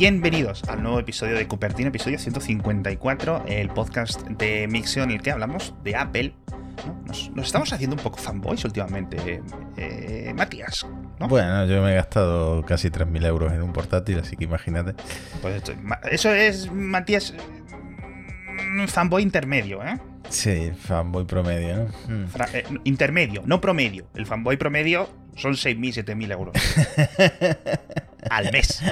Bienvenidos al nuevo episodio de Cupertino, episodio 154, el podcast de Mixio en el que hablamos de Apple. Nos, estamos haciendo un poco fanboys últimamente, eh, Matías. Bueno, yo me he gastado casi 3.000 euros en un portátil, así que imagínate. Pues eso es, Matías, fanboy intermedio, ¿eh? Sí, fanboy promedio, ¿no? Hmm. Eh, intermedio, no promedio. El fanboy promedio son 6.000, 7.000 euros. al mes.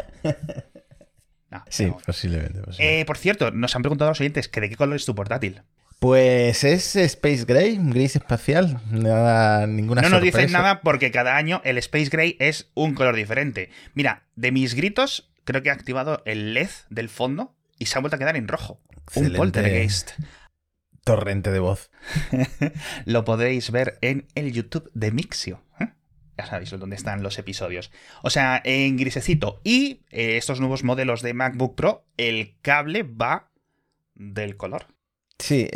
Sí, posiblemente. Eh, por cierto, nos han preguntado los oyentes que de qué color es tu portátil. Pues es Space Gray, gris espacial. Nada, ninguna No nos dicen nada porque cada año el Space Gray es un color diferente. Mira, de mis gritos, creo que he activado el LED del fondo y se ha vuelto a quedar en rojo. Un poltergeist. Torrente de voz. Lo podéis ver en el YouTube de Mixio. ¿eh? Ya sabéis dónde están los episodios. O sea, en grisecito. Y eh, estos nuevos modelos de MacBook Pro, el cable va del color. Sí,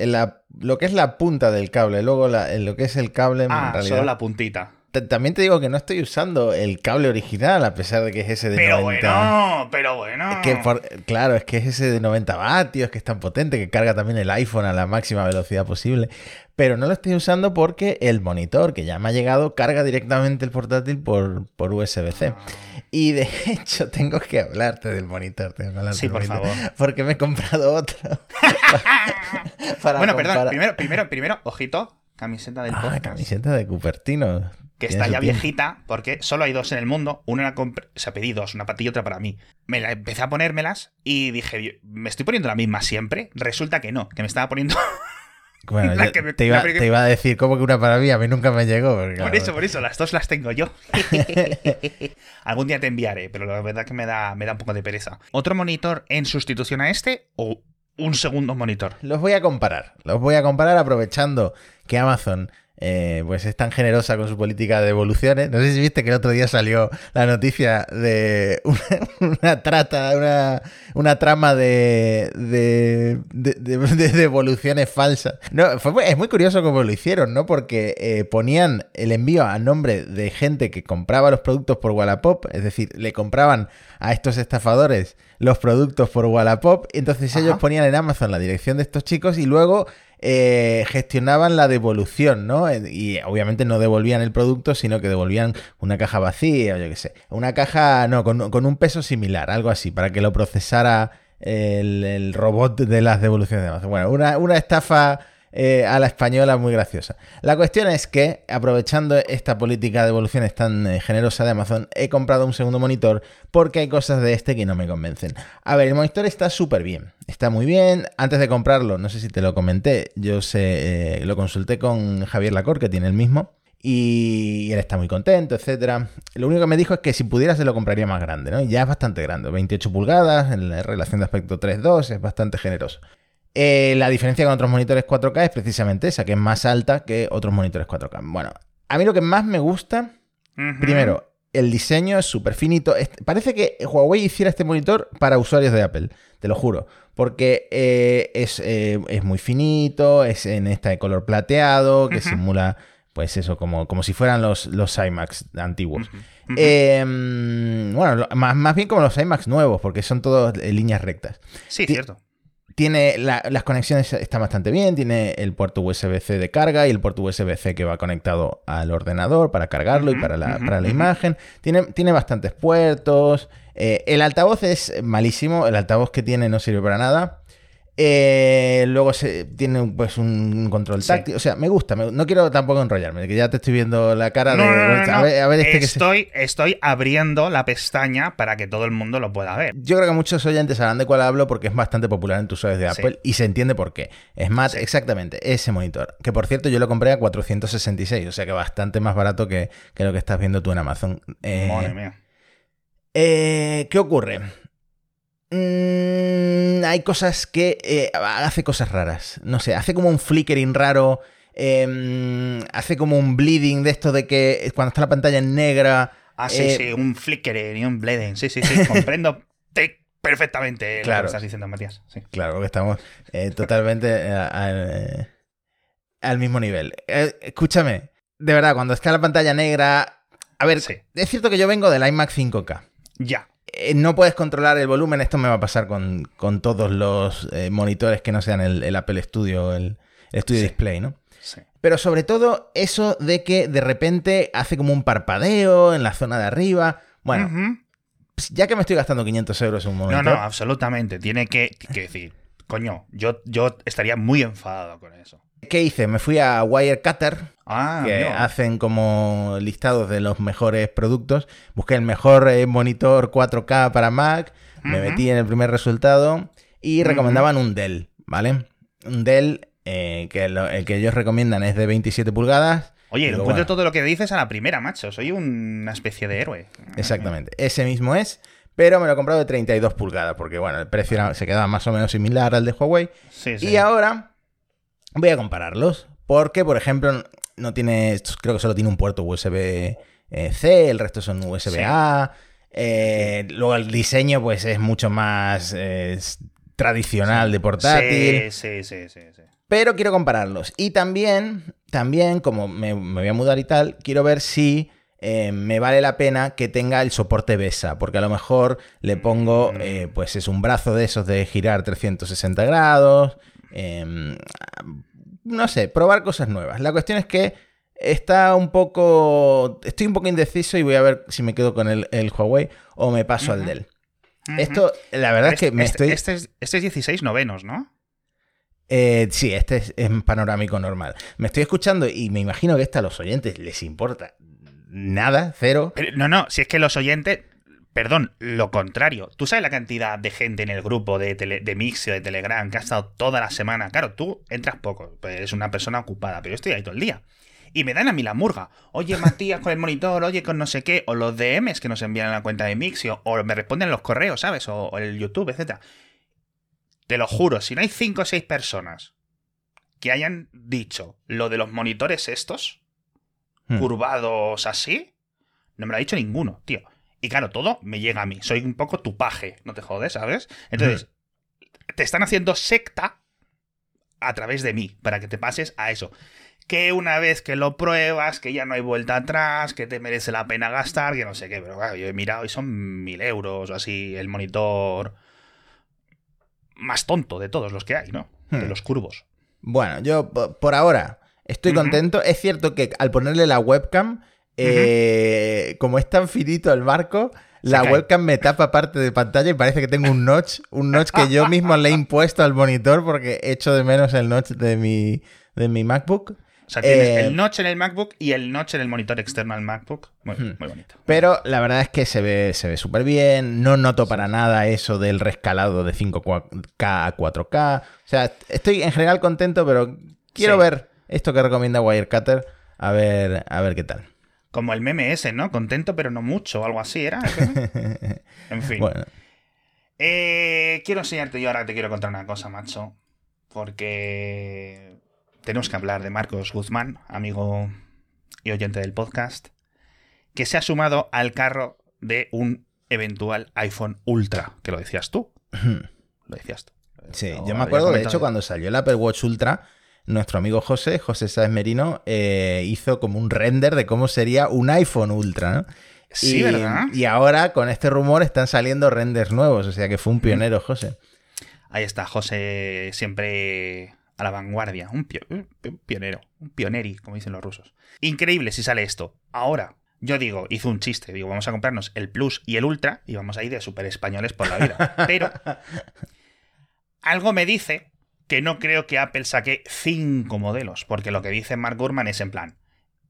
lo que es la punta del cable, luego lo que es el cable ah, en realidad. solo la puntita. También te digo que no estoy usando el cable original, a pesar de que es ese de pero bueno, pero bueno. que claro, es que es ese de 90 vatios, que es tan potente, que carga también el iPhone a la máxima velocidad posible. Pero no lo estoy usando porque el monitor que ya me ha llegado carga directamente el portátil por, por USB-C. Y de hecho, tengo que hablarte del monitor. sí, por favor. Porque me he comprado otro. bueno, perdón, primero, primero, primero, ojito, camiseta del ah, camiseta de Cupertino que está ya viejita, porque solo hay dos en el mundo. Una se ha pedido dos, una para ti y otra para mí. Me la empecé a ponérmelas y dije, ¿me estoy poniendo la misma siempre? Resulta que no, que me estaba poniendo. Bueno, te, iba, a decir como que una para mí, a mí nunca me llegó. por eso, por eso, las dos las tengo yo. Algún día te enviaré, pero la verdad que me da, me da un poco de pereza. ¿Otro monitor en sustitución a este o un segundo monitor? Los voy a comparar. Los voy a comparar aprovechando que Amazon eh, pues es tan generosa con su política de devoluciones. No sé si viste que el otro día salió la noticia de una, trata, una, trama de, de, devoluciones falsas. No, fue, es muy curioso cómo lo hicieron, ¿no? Porque eh, ponían el envío a nombre de gente que compraba los productos por Wallapop, es decir, le compraban a estos estafadores los productos por Wallapop, entonces ellos ponían en Amazon la dirección de estos chicos y luego eh, gestionaban la devolución, ¿no? Eh, y obviamente no devolvían el producto, sino que devolvían una caja vacía, o yo qué sé. Una caja, no, con, un peso similar, algo así, para que lo procesara el, robot de las devoluciones. Bueno, una, una estafa eh, a la española muy graciosa. La cuestión es que, aprovechando esta política de devoluciones tan eh, generosa de Amazon, he comprado un segundo monitor porque hay cosas de este que no me convencen. A ver, el monitor está súper bien, está muy bien. Antes de comprarlo, no sé si te lo comenté, yo sé, eh, lo consulté con Javier Lacor, que tiene el mismo. Y él está muy contento, etcétera. Lo único que me dijo es que si pudiera se lo compraría más grande, ¿no? ya es bastante grande, 28 pulgadas, en la relación de aspecto 3.2, es bastante generoso. Eh, la diferencia con otros monitores 4K es precisamente esa, que es más alta que otros monitores 4K. Bueno, a mí lo que más me gusta, primero, el diseño es súper finito. Parece que Huawei hiciera este monitor para usuarios de Apple, te lo juro. Porque eh, eh, es, muy finito, es en este color plateado, que simula, pues eso, como, como si fueran los, los iMacs antiguos. Em, bueno, más, más, bien como los iMacs nuevos, porque son todos líneas rectas. Sí, cierto. Tiene las conexiones están bastante bien, tiene el puerto USB-C de carga y el puerto USB-C que va conectado al ordenador para cargarlo y para la, para la imagen. Tiene, tiene bastantes puertos. Eh, el altavoz es malísimo, el altavoz que tiene no sirve para nada. Eh, luego se, tiene pues un control táctil. O sea, me gusta. no quiero tampoco enrollarme, que ya te estoy viendo la cara de. a, ver, este estoy, estoy abriendo la pestaña para que todo el mundo lo pueda ver. Yo creo que muchos oyentes sabrán de cuál hablo porque es bastante popular en tus usuarios de Apple y se entiende por qué. Es más, exactamente, ese monitor. Que por cierto, yo lo compré a 466, o sea que bastante más barato que, lo que estás viendo tú en Amazon. Eh, Madre mía. Eh, ¿Qué ocurre? Mm, hay cosas que eh, hace cosas raras. No sé, hace como un flickering raro. Em, hace como un bleeding de esto de que cuando está la pantalla en negra. Ah, sí, eh, sí, un flickering y un bleeding. Sí, sí, sí, comprendo perfectamente lo que estás diciendo, Matías. Claro, que estamos eh, totalmente al mismo nivel. escúchame, de verdad, cuando está la pantalla negra. A ver, es cierto que yo vengo del iMac 5K. Ya. Eh, no puedes controlar el volumen. Esto me va a pasar con, con todos los eh, monitores que no sean el, el Apple Studio, el, el Studio Sí. Display, ¿no? Sí. Pero sobre todo eso de que de repente hace como un parpadeo en la zona de arriba. Bueno, pues, ya que me estoy gastando 500 euros en un No, monitor, no, absolutamente. Tiene que, que decir, coño, yo, yo estaría muy enfadado con eso. ¿Qué hice? Me fui a Wirecutter, Ah, que hacen como listados de los mejores productos. Busqué el mejor eh, monitor 4K para Mac, me metí en el primer resultado y recomendaban un Dell, ¿vale? Un Dell eh, que lo- el que ellos recomiendan es de 27 pulgadas. Oye, pero encuentro bueno. todo lo que dices a la primera, macho. Soy una especie de héroe. Exactamente, ese mismo es, pero me lo he comprado de 32 pulgadas porque bueno, el precio era- se quedaba más o menos similar al de Huawei. Sí, sí. Y ahora voy a compararlos. Porque, por ejemplo, no tiene. Creo que solo tiene un puerto USB-C, el resto son USB-A. eh, luego el diseño, pues, es mucho más eh, tradicional de portátil. Sí, sí, sí, sí, sí. Pero quiero compararlos. Y también, también, como me, me voy a mudar y tal, quiero ver si eh, me vale la pena que tenga el soporte BESA. Porque a lo mejor le pongo, eh, pues es un brazo de esos de girar 360 grados. Eh, no sé, probar cosas nuevas. La cuestión es que está un poco. Estoy un poco indeciso y voy a ver si me quedo con el, el Huawei o me paso al. Dell. Ujú. Esto, la verdad es que me este, estoy. Este es, este es 16 novenos, ¿no? Eh, sí, este es, es panorámico normal. Me estoy escuchando y me imagino que esto a los oyentes les importa nada, cero. Pero, no, no, si es que los oyentes. Perdón, lo contrario. ¿Tú sabes la cantidad de gente en el grupo de, tele- de Mixio, de Telegram, que ha estado toda la semana? Claro, tú entras poco, pues eres una persona ocupada, pero yo estoy ahí todo el día. Y me dan a mí la murga. Oye, Matías, con el monitor, oye, con no sé qué, o los DMs que nos envían a la cuenta de Mixio, o me responden los correos, ¿sabes? O, o el YouTube, etcétera. Te lo juro, si no hay cinco o seis personas que hayan dicho lo de los monitores estos, Hmm. curvados así, no me lo ha dicho ninguno, tío. Y claro, todo me llega a mí. Soy un poco tu paje, no te jodes, ¿sabes? Entonces, te están haciendo secta a través de mí, para que te pases a eso. Que una vez que lo pruebas, que ya no hay vuelta atrás, que te merece la pena gastar, que no sé qué, pero claro, yo he mirado y son mil euros o así el monitor más tonto de todos los que hay, ¿no? De Hmm. los curvos. Bueno, yo po- por ahora estoy contento. Es cierto que al ponerle la webcam, eh, como es tan finito el marco, la cae. webcam me tapa parte de pantalla y parece que tengo un notch, un notch que yo mismo le he impuesto al monitor porque echo de menos el notch de mi, de mi MacBook. O sea, tienes Eh, el notch en el MacBook y el notch en el monitor externo al MacBook. Muy, Hmm. muy bonito. Pero la verdad es que se ve se ve súper bien. No noto para nada eso del rescalado de 5K a 4K. O sea, estoy en general contento, pero quiero Sí. ver esto que recomienda Wirecutter. A ver, a ver qué tal. Como el meme ese, ¿no? Contento pero no mucho, o algo así era. En fin. Bueno, Eh, quiero enseñarte yo ahora te quiero contar una cosa, macho. Porque tenemos que hablar de Marcos Guzmán, amigo y oyente del podcast, que se ha sumado al carro de un eventual iPhone Ultra, que lo decías tú. Lo decías tú. sí, yo me acuerdo, de hecho, cuando salió el Apple Watch Ultra, nuestro amigo José, José Sáez Merino, eh, hizo como un render de cómo sería un iPhone Ultra, ¿no? Sí, y, ¿verdad? Y ahora con este rumor están saliendo renders nuevos, o sea que fue un pionero, José. Ahí está, José siempre a la vanguardia. Un, pio- un pionero, un pioneri, como dicen los rusos. Increíble si sale esto. Ahora, yo digo, hizo un chiste, digo, vamos a comprarnos el Plus y el Ultra y vamos a ir de super españoles por la vida. Pero algo me dice que no creo que Apple saque cinco modelos, porque lo que dice Mark Gurman es en plan,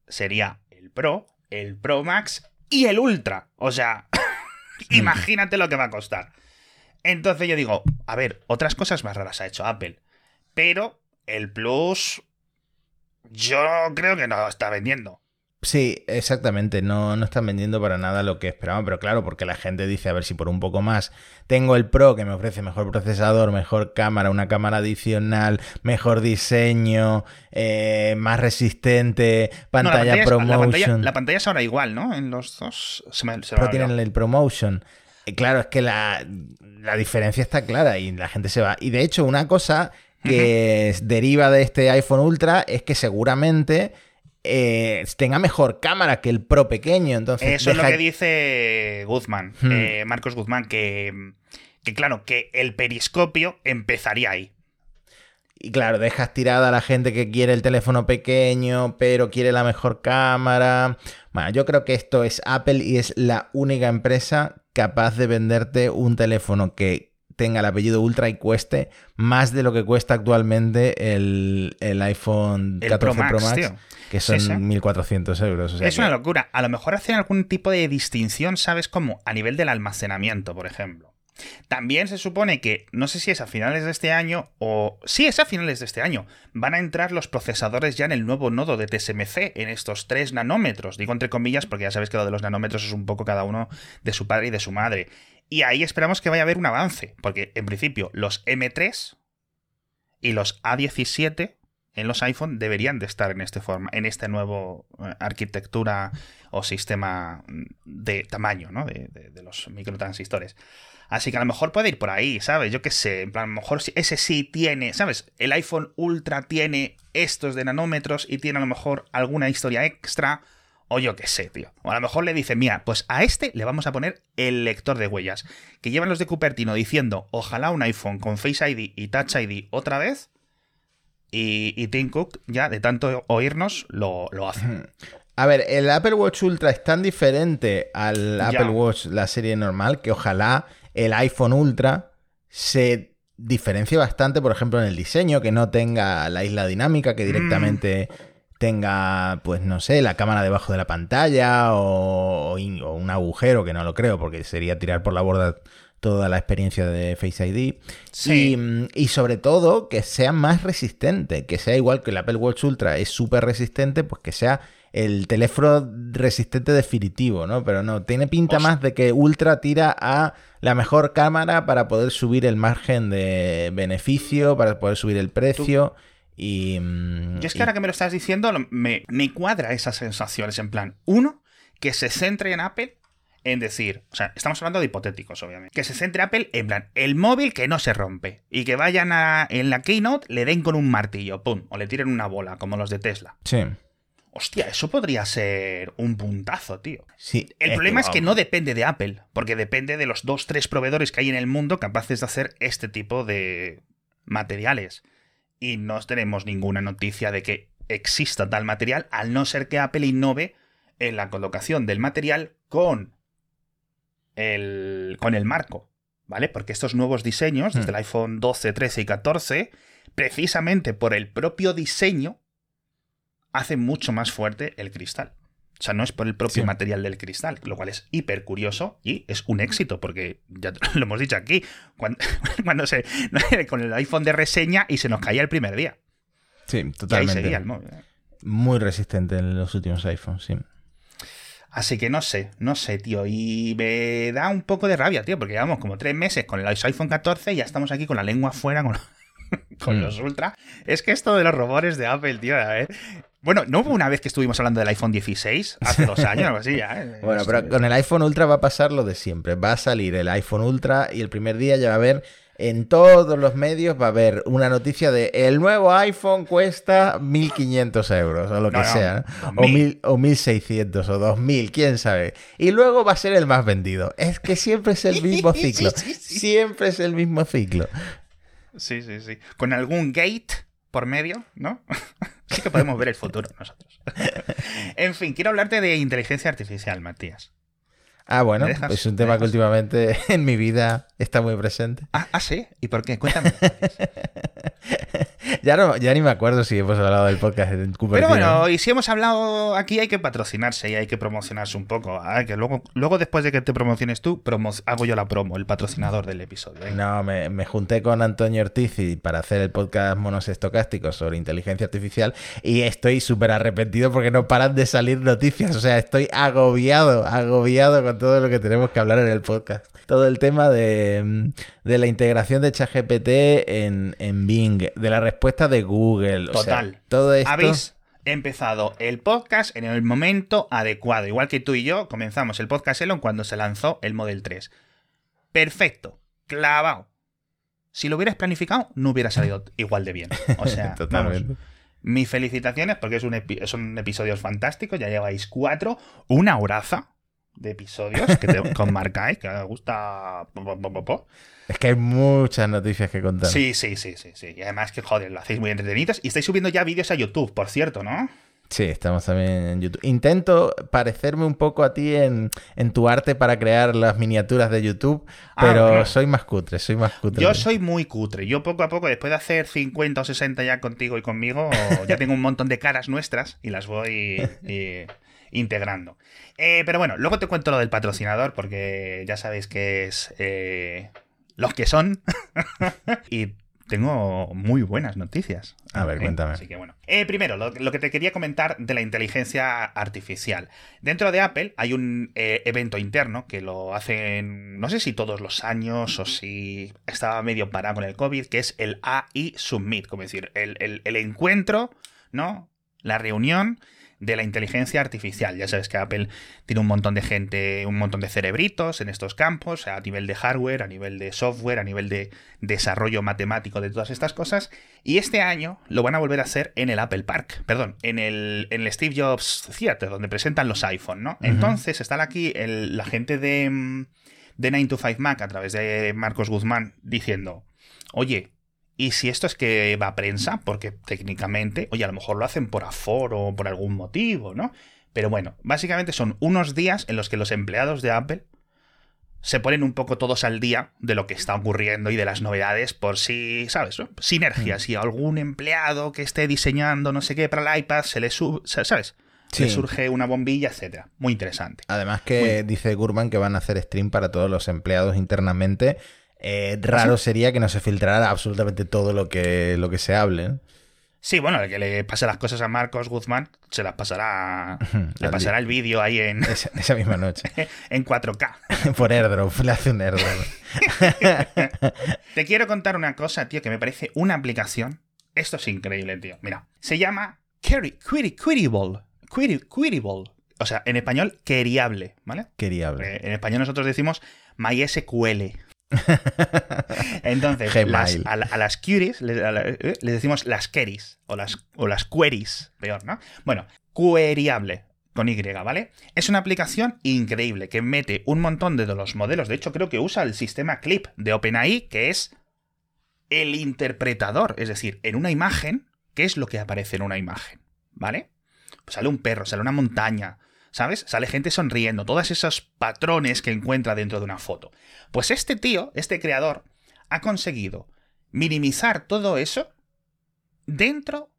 sería el Pro, el Pro Max y el Ultra. O sea, imagínate lo que va a costar. Entonces yo digo, a ver, otras cosas más raras ha hecho Apple, pero el Plus yo creo que no está vendiendo. Sí, exactamente. No, no están vendiendo para nada lo que esperaban, pero claro, porque la gente dice, a ver si por un poco más tengo el Pro que me ofrece mejor procesador, mejor cámara, una cámara adicional, mejor diseño, eh, más resistente, No, pantalla, es- la pantalla, ProMotion. la pantalla es ahora igual, ¿no? En los dos se me, se me Pero tienen el ProMotion. Eh, Claro, es que la, la diferencia está clara y la gente se va. Y de hecho, una cosa que deriva de este iPhone Ultra es que seguramente eh, tenga mejor cámara que el Pro pequeño. Entonces Eso es lo que dice Guzmán, Hmm. eh, Marcos Guzmán, que, que claro, que el periscopio empezaría ahí. Y claro, dejas tirada a la gente que quiere el teléfono pequeño, pero quiere la mejor cámara. Bueno, yo creo que esto es Apple y es la única empresa capaz de venderte un teléfono que tenga el apellido Ultra y cueste más de lo que cuesta actualmente el, el iPhone El 14 Pro Pro Max, Max, tío. que son Sí, sí. 1.400 euros. o sea es que- una locura. A lo mejor hacen algún tipo de distinción, ¿sabes? Como a nivel del almacenamiento, por ejemplo. También se supone que, no sé si es a finales de este año o... Sí, es a finales de este año. Van a entrar los procesadores ya en el nuevo nodo de TSMC, en estos 3 nanómetros. Digo entre comillas porque ya sabes que lo de los nanómetros es un poco cada uno de su padre y de su madre. Y ahí esperamos que vaya a haber un avance, porque en principio los M3 y los A17 en los iPhone deberían de estar en este forma, en este nuevo eh, arquitectura o sistema de tamaño, ¿no? De, de- los microtransistores. Así que a lo mejor puede ir por ahí, ¿sabes? Yo qué sé, en plan, a lo mejor ese sí tiene, ¿sabes? El iPhone Ultra tiene estos de nanómetros y tiene a lo mejor alguna historia extra. O yo qué sé, tío. O a lo mejor le dice, mira, pues a este le vamos a poner el lector de huellas. Que llevan los de Cupertino diciendo, ojalá un iPhone con Face ID y Touch ID otra vez. Y, y Tim Cook, ya de tanto oírnos, lo, lo hace. A ver, el Apple Watch Ultra es tan diferente al Ya. Apple Watch, la serie normal, que ojalá el iPhone Ultra se diferencie bastante, por ejemplo, en el diseño, que no tenga la isla dinámica, que directamente tenga, pues no sé, la cámara debajo de la pantalla o, un agujero, que no lo creo, porque sería tirar por la borda toda la experiencia de Face ID. Sí. Y, mm, y sobre todo que sea más resistente, que sea igual que el Apple Watch Ultra es súper resistente, pues que sea el teléfono resistente definitivo, ¿no? Pero no, tiene pinta más de que Ultra tira a la mejor cámara para poder subir el margen de beneficio, para poder subir el precio. Y, mm, Yo es que y- ahora que me lo estás diciendo, me, me cuadra esas sensaciones. En plan, uno, que se centre en Apple en decir, o sea, estamos hablando de hipotéticos, obviamente, que se centre Apple en plan, el móvil que no se rompe y que vayan a, en la keynote, le den con un martillo, pum, o le tiren una bola, como los de Tesla. Sí, Hostia, eso podría ser un puntazo, tío. sí. El problema es que no depende de Apple, porque depende de los dos, tres proveedores que hay en el mundo capaces de hacer este tipo de materiales. Y no tenemos ninguna noticia de que exista tal material, al no ser que Apple innove en la colocación del material con el, con el marco, ¿vale? Porque estos nuevos diseños, desde Hmm. el iPhone 12, 13 y 14, precisamente por el propio diseño, hacen mucho más fuerte el cristal. O sea, no es por el propio Sí. material del cristal, lo cual es hiper curioso y es un éxito, porque ya lo hemos dicho aquí, cuando, cuando se. con el iPhone de reseña y se nos caía el primer día. Sí, Y ahí totalmente. seguía el móvil. Muy resistente en los últimos iPhones, sí. Así que no sé, no sé, tío. Y me da un poco de rabia, tío, porque llevamos como tres meses con el iPhone 14 y ya estamos aquí con la lengua afuera con, con Mm. los Ultra. Es que esto de los rumores de Apple, tío, a ver. Bueno, ¿no hubo una vez que estuvimos hablando del iPhone 16? Hace dos años algo así, ya. eh? Bueno, pero con el iPhone Ultra va a pasar lo de siempre. Va a salir el iPhone Ultra y el primer día ya va a haber en todos los medios va a haber una noticia de el nuevo iPhone cuesta 1.500 euros o lo que No, sea. ¿no? 2000. O, mil, o 1.600 o 2.000, quién sabe. Y luego va a ser el más vendido. Es que siempre es el mismo ciclo. Siempre es el mismo ciclo. Sí, sí, sí. Con algún gate por medio, ¿no? sí que podemos ver el futuro nosotros. en fin, quiero hablarte de inteligencia artificial, Matías. Ah, bueno, es un ¿Me tema que últimamente en mi vida está muy presente. Ah, ah, sí. ¿Y por qué? Cuéntame. Ya, no, ya ni me acuerdo si hemos hablado del podcast en Cupertino. Pero bueno, y si hemos hablado aquí hay que patrocinarse y hay que promocionarse un poco. Ah, que luego, luego después de que te promociones tú, promo- hago yo la promo, el patrocinador del episodio. No, me, me junté con Antonio Ortiz y para hacer el podcast Monos Estocásticos sobre inteligencia artificial y estoy súper arrepentido porque no paran de salir noticias. O sea, estoy agobiado, agobiado con todo lo que tenemos que hablar en el podcast. Todo el tema de, mm, de la integración de ChatGPT en, en Bing, de la respuesta de Google. o sea, Total. todo esto... Habéis empezado el podcast en el momento adecuado. Igual que tú y yo comenzamos el podcast Elon cuando se lanzó el Model 3. Perfecto. Clavado. Si lo hubieras planificado, no hubiera salido igual de bien. O sea, Totalmente. vamos, mis felicitaciones porque es un epi- son episodios fantásticos, ya lleváis cuatro, una horaza de episodios que, te, que os marcáis, que os gusta... po, po, po, po, po. Es que hay muchas noticias que contar. Sí, sí, sí, sí, sí. Y además que, joder, lo hacéis muy entretenidos. Y estáis subiendo ya vídeos a YouTube, por cierto, ¿no? Sí, estamos también en YouTube. Intento parecerme un poco a ti en, en tu arte para crear las miniaturas de YouTube, Ah, pero bueno. soy más cutre, soy más cutre. Yo soy muy cutre. Yo poco a poco, después de hacer 50 o 60 ya contigo y conmigo, ya tengo un montón de caras nuestras y las voy integrando. Eh, pero bueno, luego te cuento lo del patrocinador porque ya sabéis que es eh, los que son. y tengo muy buenas noticias. A ver, ¿eh? cuéntame. Así que bueno. Eh, primero, lo, lo que te quería comentar de la inteligencia artificial. Dentro de Apple hay un eh, evento interno que lo hacen, no sé si todos los años o si estaba medio parado con el COVID, que es el AI Summit, como decir, el, el- el encuentro, ¿no? La reunión de la inteligencia artificial. Ya sabes que Apple tiene un montón de gente, un montón de cerebritos en estos campos, a nivel de hardware, a nivel de software, a nivel de desarrollo matemático de todas estas cosas. Y este año lo van a volver a hacer en el Apple Park, perdón, en el, en el Steve Jobs Theater, donde presentan los iPhone, ¿no? Entonces están aquí el- la gente de, mm, de 9 to 5 Mac a través de Marcos Guzmán diciendo, oye, ¿y si esto es que va a prensa? Porque técnicamente, oye, a lo mejor lo hacen por aforo o por algún motivo, ¿no? Pero bueno, básicamente son unos días en los que los empleados de Apple se ponen un poco todos al día de lo que está ocurriendo y de las novedades por si, ¿sabes? no? Sinergias. Si algún empleado que esté diseñando no sé qué para el iPad se le sube, ¿sabes? Sí. surge una bombilla, etcétera. Muy interesante. Además que dice Gurman que van a hacer stream para todos los empleados internamente. Eh, ¿Ah, raro sería que no se filtrara absolutamente todo lo que, lo que se hable. Sí, bueno, el que le pase las cosas a Marcos Guzmán se las pasará. le pasará el vídeo ahí en, Esa, esa misma noche. en 4K. Por airdrop, le hace un airdrop. Te quiero contar una cosa, tío, que me parece una aplicación. Esto es increíble, tío. Mira, se llama Query, Query, Queryable. Query, Queryable. O sea, en español, queriable, ¿vale? Quería hablar. Eh, En español nosotros decimos MySQL. Entonces, las- a, la- a las queries le- a la- eh, les decimos las queries o las, o las queries, peor, ¿no? Bueno, queryable con Y, ¿vale? Es una aplicación increíble que mete un montón de los modelos. De hecho, creo que usa el sistema Clip de OpenAI, que es el interpretador. Es decir, en una imagen, ¿qué es lo que aparece en una imagen? ¿Vale? Pues sale un perro, sale una montaña, ¿sabes? Sale gente sonriendo, todos esos patrones que encuentra dentro de una foto. Pues este tío, este creador, ha conseguido minimizar todo eso dentro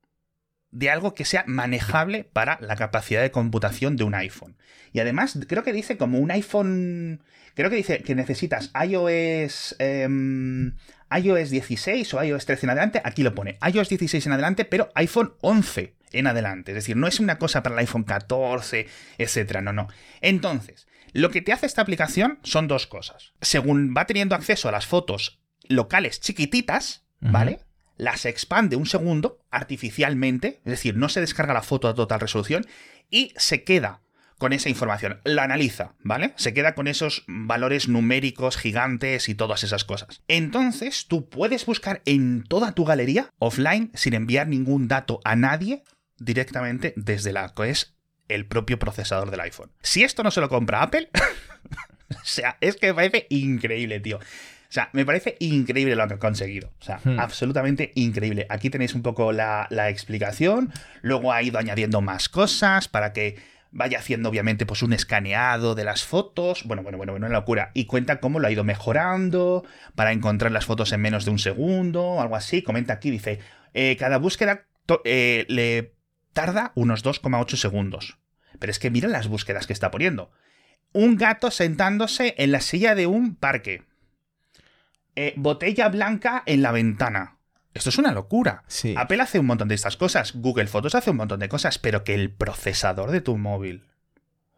de algo que sea manejable para la capacidad de computación de un iPhone. Y además, creo que dice como un iPhone. Creo que dice que necesitas iOS. em, iOS 16 o iOS 13 en adelante. Aquí lo pone. iOS 16 en adelante, pero iPhone 11 en adelante. Es decir, no es una cosa para el iPhone 14, etcétera. No, no. Entonces, lo que te hace esta aplicación son dos cosas. Según va teniendo acceso a las fotos locales chiquititas, ¿vale? Las expande un segundo artificialmente, es decir, no se descarga la foto a total resolución y se queda con esa información, la analiza, ¿vale? Se queda con esos valores numéricos gigantes y todas esas cosas. Entonces, tú puedes buscar en toda tu galería offline sin enviar ningún dato a nadie directamente desde la que es el propio procesador del iPhone. Si esto no se lo compra Apple, o sea, es que me parece increíble, tío. O sea, me parece increíble lo que han conseguido. O sea, Hmm. absolutamente increíble. Aquí tenéis un poco la, la explicación. Luego ha ido añadiendo más cosas para que vaya haciendo, obviamente, pues un escaneado de las fotos. Bueno, bueno, bueno, bueno, una locura. Y cuenta cómo lo ha ido mejorando para encontrar las fotos en menos de un segundo, algo así. Comenta aquí, dice, eh, cada búsqueda eh, le tarda unos 2,8 segundos. Pero es que mira las búsquedas que está poniendo. Un gato sentándose en la silla de un parque. Eh, botella blanca en la ventana. Esto es una locura. Sí. Apple hace un montón de estas cosas. Google Fotos hace un montón de cosas. Pero que el procesador de tu móvil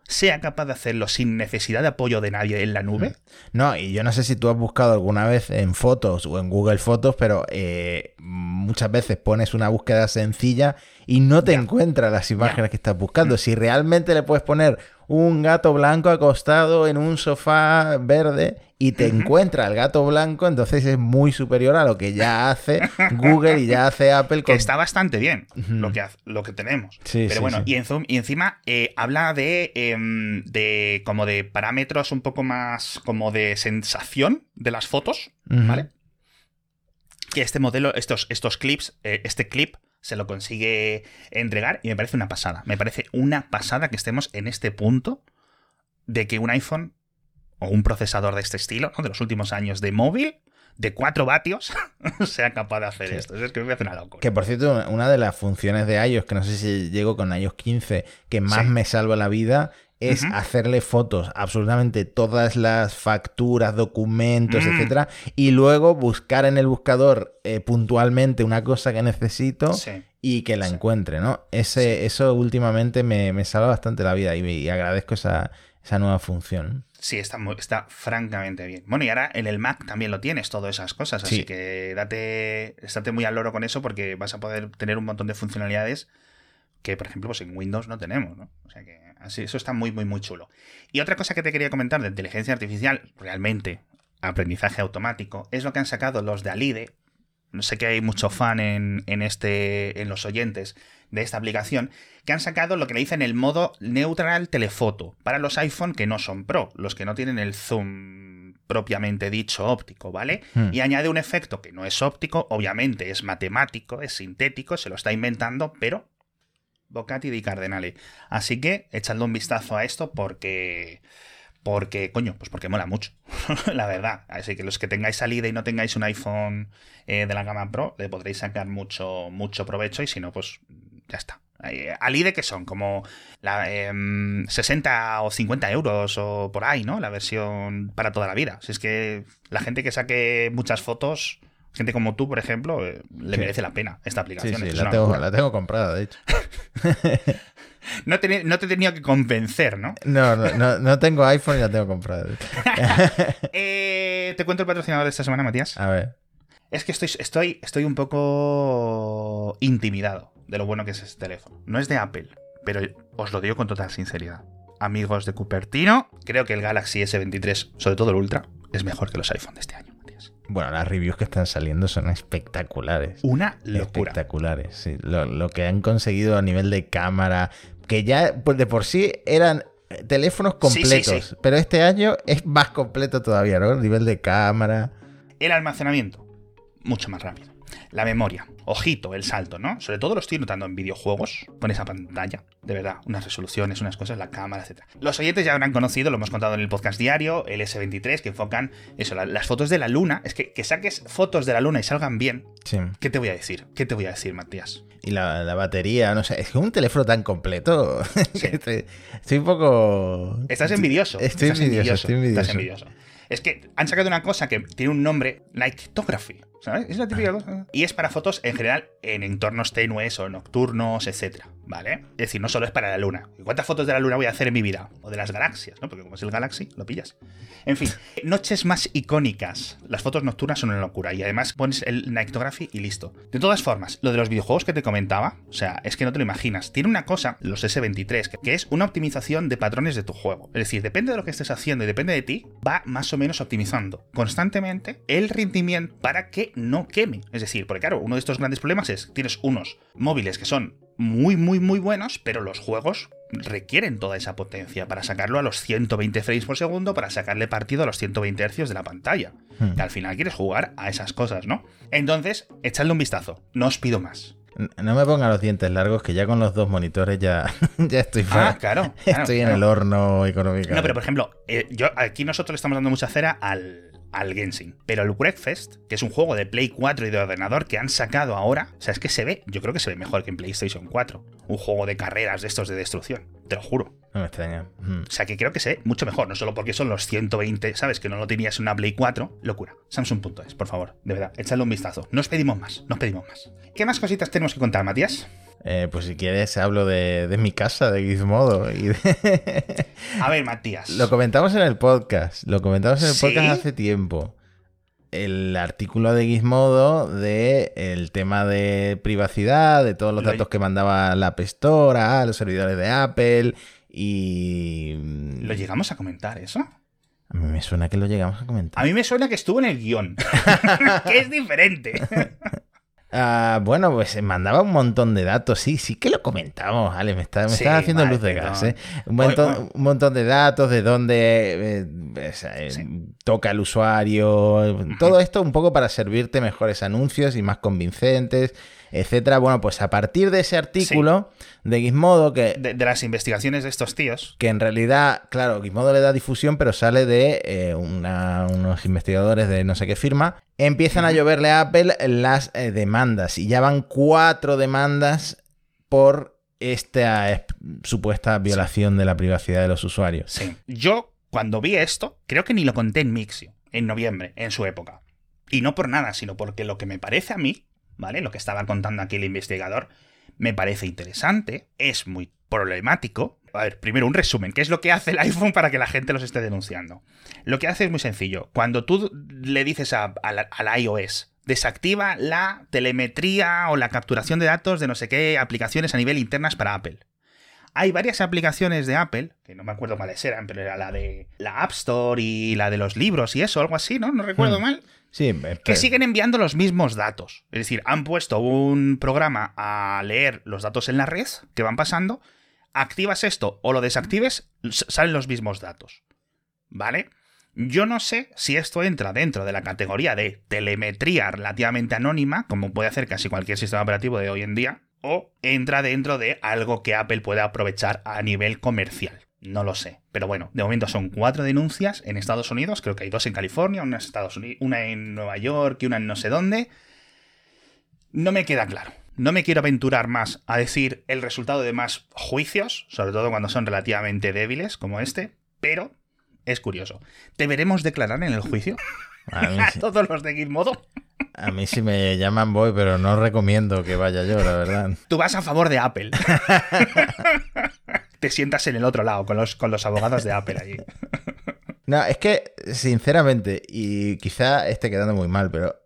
sea capaz de hacerlo sin necesidad de apoyo de nadie en la nube. No, y yo no sé si tú has buscado alguna vez en fotos o en Google Fotos, pero eh, muchas veces pones una búsqueda sencilla y no te Ya. encuentra las imágenes que estás buscando. Si realmente le puedes poner un gato blanco acostado en un sofá verde y te encuentra el gato blanco, entonces es muy superior a lo que ya hace Google y ya hace Apple. Que está bastante bien lo, que, lo que tenemos. Sí, Pero sí, bueno, sí. Y, en zoom- y encima eh, habla de, em, de como de parámetros un poco más como de sensación de las fotos. ¿vale? Que este modelo, estos, estos clips, eh, este clip se lo consigue entregar y me parece una pasada. Me parece una pasada que estemos en este punto de que un iPhone o un procesador de este estilo, ¿no? de los últimos años de móvil, de 4 vatios, sea capaz de hacer Sí. esto. Es que me parece una locura. Que por cierto, una- una de las funciones de iOS, que no sé si llego con iOS 15, que más Sí. me salva la vida, es hacerle fotos absolutamente todas las facturas, documentos, Mm. etcétera, y luego buscar en el buscador eh, puntualmente una cosa que necesito Sí. y que la Sí. encuentre, ¿no? Ese, Eso últimamente me, me salva bastante la vida y, y agradezco esa, esa nueva función. Sí, está, muy- está francamente bien. Bueno, y ahora en el Mac también lo tienes, todas esas cosas. Así Sí. que date, estate muy al loro con eso porque vas a poder tener un montón de funcionalidades que, por ejemplo, pues en Windows no tenemos, ¿no? O sea que así, eso está muy, muy, muy chulo. Y otra cosa que te quería comentar de inteligencia artificial, realmente, aprendizaje automático, es lo que han sacado los de Alide. No sé que hay mucho fan en, en este, en los oyentes de esta aplicación, que han sacado lo que le dicen el modo neutral telefoto para los iPhone que no son Pro, los que no tienen el zoom propiamente dicho óptico, ¿vale? Hmm. Y añade un efecto que no es óptico, obviamente es matemático, es sintético, se lo está inventando, pero Bocati di Cardenale. Así que echadle un vistazo a esto porque porque, coño, pues porque mola mucho, la verdad. Así que los que tengáis salida y no tengáis un iPhone eh, de la gama Pro, le podréis sacar mucho, mucho provecho y si no, pues ya está. Alide que son como la, em, 60 o 50 euros o por ahí, ¿no? La versión para toda la vida. Si es que la gente que saque muchas fotos, gente como tú, por ejemplo, eh, le Sí. merece la pena esta Sí, aplicación. sí, Es la tengo, locura. la tengo comprada, de hecho. No, te, no te he tenido que convencer, ¿no? No, no, no, no tengo iPhone y la tengo comprada. de hecho. Eh, te cuento el patrocinador de esta semana, Matías. A ver. Es que estoy, estoy, estoy un poco intimidado de lo bueno que es este teléfono. No es de Apple, pero os lo digo con total sinceridad. Amigos de Cupertino, creo que el Galaxy S23, sobre todo el Ultra, es mejor que los iPhone de este año. Bueno, las reviews que están saliendo son espectaculares. Una locura. Espectaculares, sí. Lo, lo que han conseguido a nivel de cámara, que ya pues, de por sí eran teléfonos Sí, sí, completos, sí. pero este año es más completo todavía, ¿no? A nivel de cámara. El almacenamiento, mucho más rápido. La memoria, ojito, el salto, ¿no? Sobre todo lo estoy notando en videojuegos, con esa pantalla, de verdad, unas resoluciones, unas cosas, la cámara, etc. Los oyentes ya habrán conocido, lo hemos contado en el podcast diario, el S23, que enfocan eso, la- las fotos de la luna. Es que, que saques fotos de la luna y salgan bien, Sí. ¿qué te voy a decir? ¿Qué te voy a decir, Matías? Y la, la batería, no sé, es que un teléfono tan completo. Sí. estoy, estoy un poco. Estás envidioso. Estoy estás envidioso, estoy envidioso. Estás envidioso. Es que han sacado una cosa que tiene un nombre, Lightography. ¿Sabes? Es la típica cosa. Y es para fotos en general en entornos tenues o nocturnos, etcétera, ¿Vale? Es decir, no solo es para la luna. ¿Cuántas fotos de la luna voy a hacer en mi vida? O de las galaxias, ¿no? Porque como es el Galaxy, lo pillas. En fin, noches más icónicas. Las fotos nocturnas son una locura. Y además pones el Nightography y listo. De todas formas, lo de los videojuegos que te comentaba, o sea, es que no te lo imaginas. Tiene una cosa, los S23, que- es una optimización de patrones de tu juego. Es decir, depende de lo que estés haciendo y depende de ti, va más o menos optimizando constantemente el rendimiento para que no queme. Es decir, porque claro, uno de estos grandes problemas es, tienes unos móviles que son muy, muy, muy buenos, pero los juegos requieren toda esa potencia para sacarlo a los 120 frames por segundo, para sacarle partido a los 120 hercios de la pantalla. Hmm. Que al final quieres jugar a esas cosas, ¿no? Entonces, echadle un vistazo. No os pido más. No me ponga los dientes largos, que ya con los dos monitores ya, ya estoy fuera. Ah, claro. claro, estoy en claro. el horno económico. No, pero por ejemplo, eh, yo aquí nosotros le estamos dando mucha cera al, al Genshin. Pero el Wreckfest, que es un juego de Play 4 y de ordenador que han sacado ahora, o sea, es que se ve, yo creo que se ve mejor que en PlayStation 4. Un juego de carreras de estos de destrucción. Te lo juro. No me extraña. Mm. O sea, que creo que se ve mucho mejor, no solo porque son los 120, ¿sabes? Que no lo tenías en una Play 4. Locura. Samsung.es, por favor, de verdad, echadle un vistazo. No os pedimos más, no os pedimos más. ¿Qué más cositas tenemos que contar, Matías? Eh, pues si quieres hablo de, de mi casa, de Gizmodo. Y de- A ver, Matías. lo comentamos en el podcast. Lo comentamos en el ¿Sí? podcast hace tiempo. El artículo de Gizmodo de el tema de privacidad, de todos los Lo- datos que mandaba la App Store a los servidores de Apple Y... ¿Lo llegamos a comentar eso? A mí me suena que lo llegamos a comentar. A mí me suena que estuvo en el guion, que es diferente. Ah, bueno, pues mandaba un montón de datos. Sí, sí que lo comentamos, Ale. Me, está, me Sí, estás haciendo vale, luz de gas, ¿eh? Un montón, un montón de datos, de dónde eh, eh, Sí. toca el usuario. Todo esto un poco para servirte mejores anuncios y más convincentes, etcétera. Bueno, pues a partir de ese artículo de Gizmodo, que, De, de las investigaciones de estos tíos. que en realidad, claro, Gizmodo le da difusión, pero sale de eh, una- unos investigadores de no sé qué firma, empiezan a lloverle a Apple las eh, demandas y ya van cuatro demandas por esta supuesta violación de la privacidad de los usuarios. Sí. Yo, cuando vi esto, creo que ni lo conté en Mixio, en noviembre, en su época. Y no por nada, sino porque lo que me parece a mí, ¿vale? Lo que estaba contando aquí el investigador, me parece interesante, es muy problemático. A ver, primero un resumen. ¿Qué es lo que hace el iPhone para que la gente los esté denunciando? Lo que hace es muy sencillo. Cuando tú le dices a- al- al iOS, desactiva la telemetría o la capturación de datos de no sé qué aplicaciones a nivel internas para Apple. Hay varias aplicaciones de Apple, que no me acuerdo cuáles eran, pero era la de la App Store y la de los libros y eso, algo así, ¿no? No recuerdo Hmm. mal. Sí, Que siguen enviando los mismos datos. Es decir, han puesto un programa a leer los datos en la red que van pasando, activas esto o lo desactives, salen los mismos datos. ¿Vale? Yo no sé si esto entra dentro de la categoría de telemetría relativamente anónima, como puede hacer casi cualquier sistema operativo de hoy en día, o entra dentro de algo que Apple puede aprovechar a nivel comercial. No lo sé. Pero bueno, de momento son cuatro denuncias en Estados Unidos. Creo que hay dos en California, una en Estados Unidos, una en Nueva York y una en no sé dónde. No me queda claro. No me quiero aventurar más a decir el resultado de más juicios, sobre todo cuando son relativamente débiles, como este, pero es curioso. ¿Deberemos declarar en el juicio a, mí, a sí- todos los de Gizmodo? a mí sí me llaman voy, pero no recomiendo que vaya yo, la verdad. Tú vas a favor de Apple. Te sientas en el otro lado, con los, con los abogados de Apple allí. No, es que, sinceramente, y quizá esté quedando muy mal, pero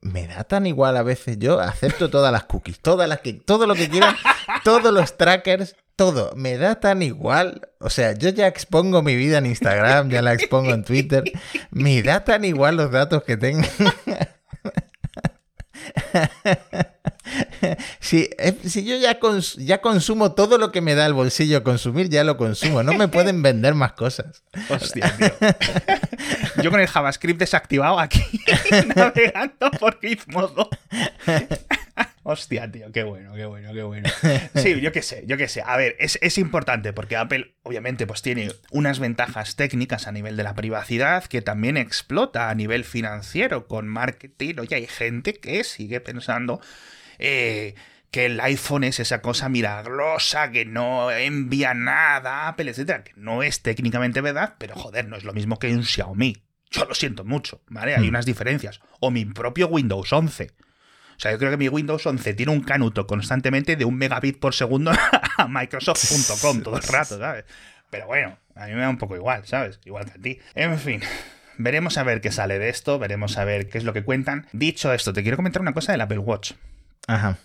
me da tan igual a veces. Yo acepto todas las cookies, todas las que, todo lo que quieran, todos los trackers, todo. Me da tan igual. O sea, yo ya expongo mi vida en Instagram, ya la expongo en Twitter. Me da tan igual los datos que tengo. Si, eh, si yo ya, cons- ya consumo todo lo que me da el bolsillo consumir, ya lo consumo. No me pueden vender más cosas. Hostia, tío. Yo con el JavaScript desactivado aquí, navegando por Gizmodo. Hostia, tío, qué bueno, qué bueno, qué bueno. Sí, yo qué sé, yo qué sé. A ver, es, es importante porque Apple, obviamente, pues tiene unas ventajas técnicas a nivel de la privacidad que también explota a nivel financiero con marketing. Oye, hay gente que sigue pensando eh, que el iPhone es esa cosa milagrosa, que no envía nada a Apple, etcétera, que no es técnicamente verdad, pero joder, no es lo mismo que un Xiaomi. Yo lo siento mucho, ¿vale? Hay Hmm. unas diferencias. O mi propio Windows 11. O sea, yo creo que mi Windows 11 tiene un canuto constantemente de un megabit por segundo a Microsoft.com todo el rato, ¿sabes? Pero bueno, a mí me da un poco igual, ¿sabes? Igual que a ti. En fin. Veremos a ver qué sale de esto, veremos a ver qué es lo que cuentan. Dicho esto, te quiero comentar una cosa del Apple Watch.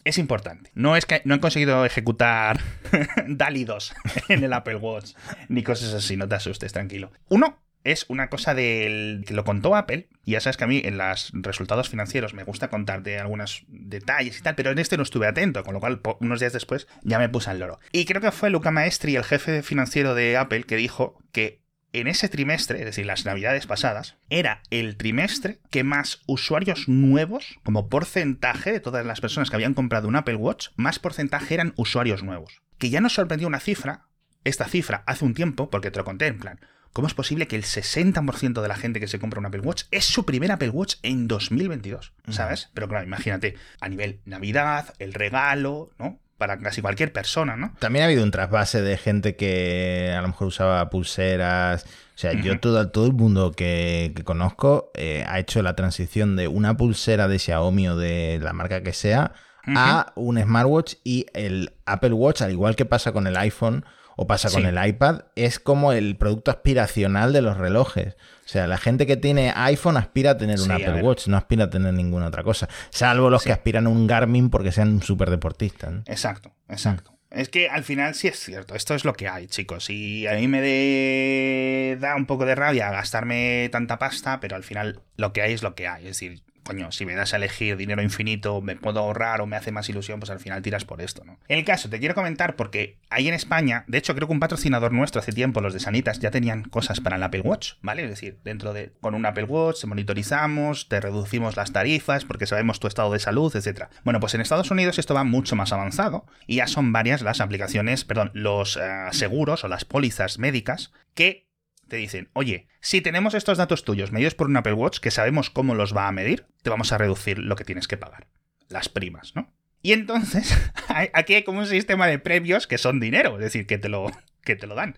Es importante. No es que no han conseguido ejecutar DALI 2 en el Apple Watch, ni cosas así, no te asustes, tranquilo. Uno es una cosa del que lo contó Apple, y ya sabes que a mí en los resultados financieros me gusta contarte algunos detalles y tal, pero en este no estuve atento, con lo cual unos días después ya me puse al loro. Y creo que fue Luca Maestri, el jefe financiero de Apple, que dijo que en ese trimestre, es decir, las navidades pasadas, era el trimestre que más usuarios nuevos, como porcentaje de todas las personas que habían comprado un Apple Watch, más porcentaje eran usuarios nuevos. Que ya nos sorprendió una cifra, esta cifra hace un tiempo, porque te lo conté en plan, ¿cómo es posible que el 60% de la gente que se compra un Apple Watch es su primer Apple Watch en 2022? ¿Sabes? Pero claro, imagínate, a nivel Navidad, el regalo, ¿no? Para casi cualquier persona, ¿no? También ha habido un trasvase de gente que a lo mejor usaba pulseras. O sea, yo todo, todo el mundo que, que conozco eh, ha hecho la transición de una pulsera de Xiaomi o de la marca que sea a un smartwatch y el Apple Watch, al igual que pasa con el iPhone o pasa con el iPad, es como el producto aspiracional de los relojes. O sea, la gente que tiene iPhone aspira a tener un Sí, Apple. Watch, no aspira a tener ninguna otra cosa. Salvo los Sí. que aspiran a un Garmin porque sean súper deportistas. ¿no? Exacto, exacto. Es que al final sí es cierto, esto es lo que hay, chicos. Y a mí me da un poco de rabia gastarme tanta pasta, pero al final lo que hay es lo que hay. Es decir, coño, si me das a elegir dinero infinito, me puedo ahorrar o me hace más ilusión, pues al final tiras por esto, ¿no? En el caso, te quiero comentar porque ahí en España, de hecho creo que un patrocinador nuestro hace tiempo, los de Sanitas, ya tenían cosas para el Apple Watch, ¿vale? Es decir, dentro de, con un Apple Watch monitorizamos, te reducimos las tarifas porque sabemos tu estado de salud, etc. Bueno, pues en Estados Unidos esto va mucho más avanzado y ya son varias las aplicaciones, perdón, los uh, seguros o las pólizas médicas que te dicen, oye, si tenemos estos datos tuyos medidos por un Apple Watch que sabemos cómo los va a medir, te vamos a reducir lo que tienes que pagar. Las primas, ¿no? Y entonces, aquí hay como un sistema de premios que son dinero, es decir, que te lo, que te lo dan.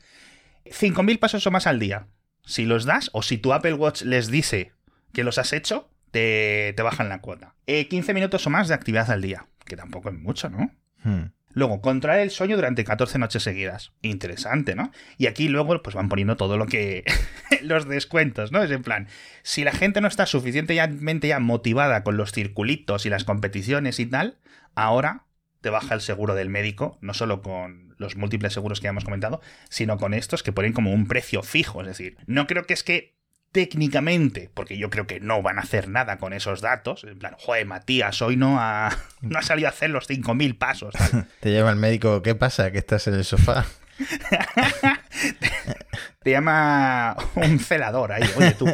5.000 pasos o más al día. Si los das, o si tu Apple Watch les dice que los has hecho, te, te bajan la cuota. Eh, 15 minutos o más de actividad al día, que tampoco es mucho, ¿no? Hmm. Luego, controlar el sueño durante 14 noches seguidas. Interesante, ¿no? Y aquí luego pues van poniendo todo lo que... los descuentos, ¿no? Es en plan, si la gente no está suficientemente ya motivada con los circulitos y las competiciones y tal, ahora te baja el seguro del médico, no solo con los múltiples seguros que ya hemos comentado, sino con estos que ponen como un precio fijo. Es decir, no creo que es que técnicamente, porque yo creo que no van a hacer nada con esos datos, en plan, joder, Matías, hoy no ha, no ha salido a hacer los 5.000 pasos. Te llama el médico, ¿qué pasa? Que estás en el sofá. Te llama un celador ahí, oye tú.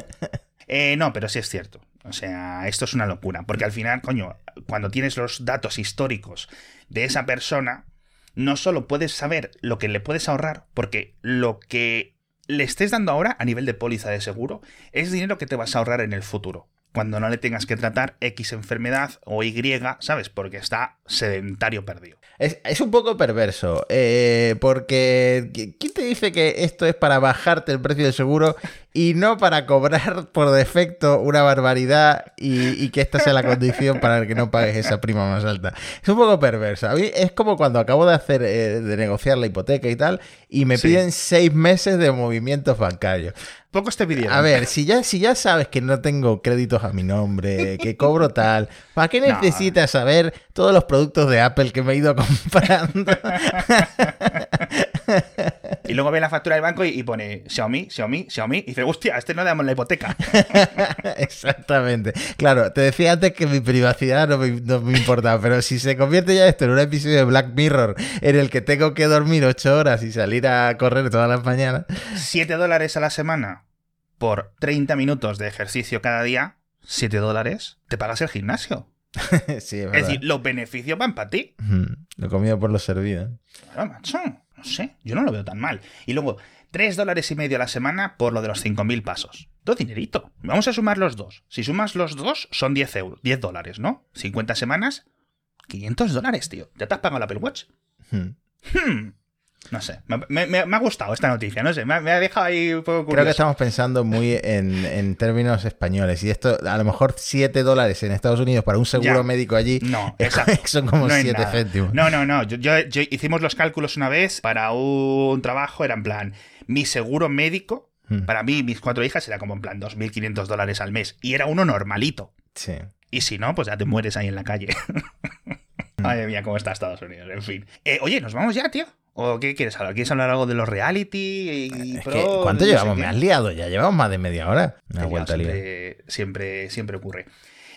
Eh, no, pero sí es cierto. O sea, esto es una locura. Porque al final, coño, cuando tienes los datos históricos de esa persona, no solo puedes saber lo que le puedes ahorrar, porque lo que le estés dando ahora a nivel de póliza de seguro es dinero que te vas a ahorrar en el futuro. Cuando no le tengas que tratar X enfermedad o Y, ¿sabes? Porque está sedentario perdido. Es, un poco perverso, eh, porque ¿quién te dice que esto es para bajarte el precio del seguro y no para cobrar por defecto una barbaridad y, y, que esta sea la condición para que no pagues esa prima más alta? Es un poco perverso. A mí es como cuando acabo de hacer, eh, de negociar la hipoteca y tal, y me sí. piden seis meses de movimientos bancarios. Pocos te pidieron. A ver, si ya, si ya sabes que no tengo créditos a mi nombre, que cobro tal, ¿para qué necesitas no. saber todos los productos de Apple que me he ido comprando? y luego ve la factura del banco y, y, pone Xiaomi, Xiaomi, Xiaomi, y dice, hostia, a este no le damos la hipoteca. Exactamente. Claro, te decía antes que mi privacidad no me, no me importaba, pero si se convierte ya esto en un episodio de Black Mirror en el que tengo que dormir ocho horas y salir a correr todas las mañanas. ¿7 dólares a la semana? por 30 minutos de ejercicio cada día, 7 dólares, te pagas el gimnasio. sí, es, es, decir, los beneficios van para ti. Mm, lo comido por lo servido. Claro, macho. No sé, yo no lo veo tan mal. Y luego, 3 dólares y medio a la semana por lo de los 5.000 pasos. Todo dinerito. Vamos a sumar los dos. Si sumas los dos, son 10 euros. 10 dólares, ¿no? 50 semanas, 500 dólares, tío. ¿Ya te has pagado el Apple Watch? Hmm. Hmm. No sé, me, me, me, ha gustado esta noticia, no sé, me, me, ha dejado ahí un poco curioso. Creo que estamos pensando muy en, en, términos españoles y esto, a lo mejor 7 dólares en Estados Unidos para un seguro ya. médico allí no, son como no 7 céntimos. No, no, no, yo, yo, yo, hicimos los cálculos una vez para un trabajo, era en plan, mi seguro médico, hmm. para mí mis cuatro hijas era como en plan 2.500 dólares al mes y era uno normalito. Sí. Y si no, pues ya te mueres ahí en la calle. Madre mía, cómo está Estados Unidos, en fin. Eh, oye, ¿nos vamos ya, tío? ¿O qué quieres hablar? ¿Quieres hablar algo de los reality? Y es que, ¿Cuánto no llevamos? Me has liado ya. Llevamos más de media hora. Una vuelta siempre, siempre, siempre ocurre.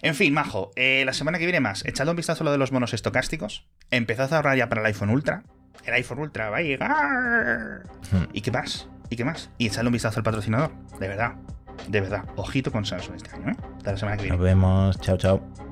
En fin, majo, eh, la semana que viene más. Echadle un vistazo a lo de los monos estocásticos. Empezad a ahorrar ya para el iPhone Ultra. El iPhone Ultra va a llegar. Hmm. ¿Y qué más? ¿Y qué más? Y echadle un vistazo al patrocinador. De verdad. De verdad. Ojito con Samsung este año, ¿eh? Hasta la semana que viene. Nos vemos. Chao, chao.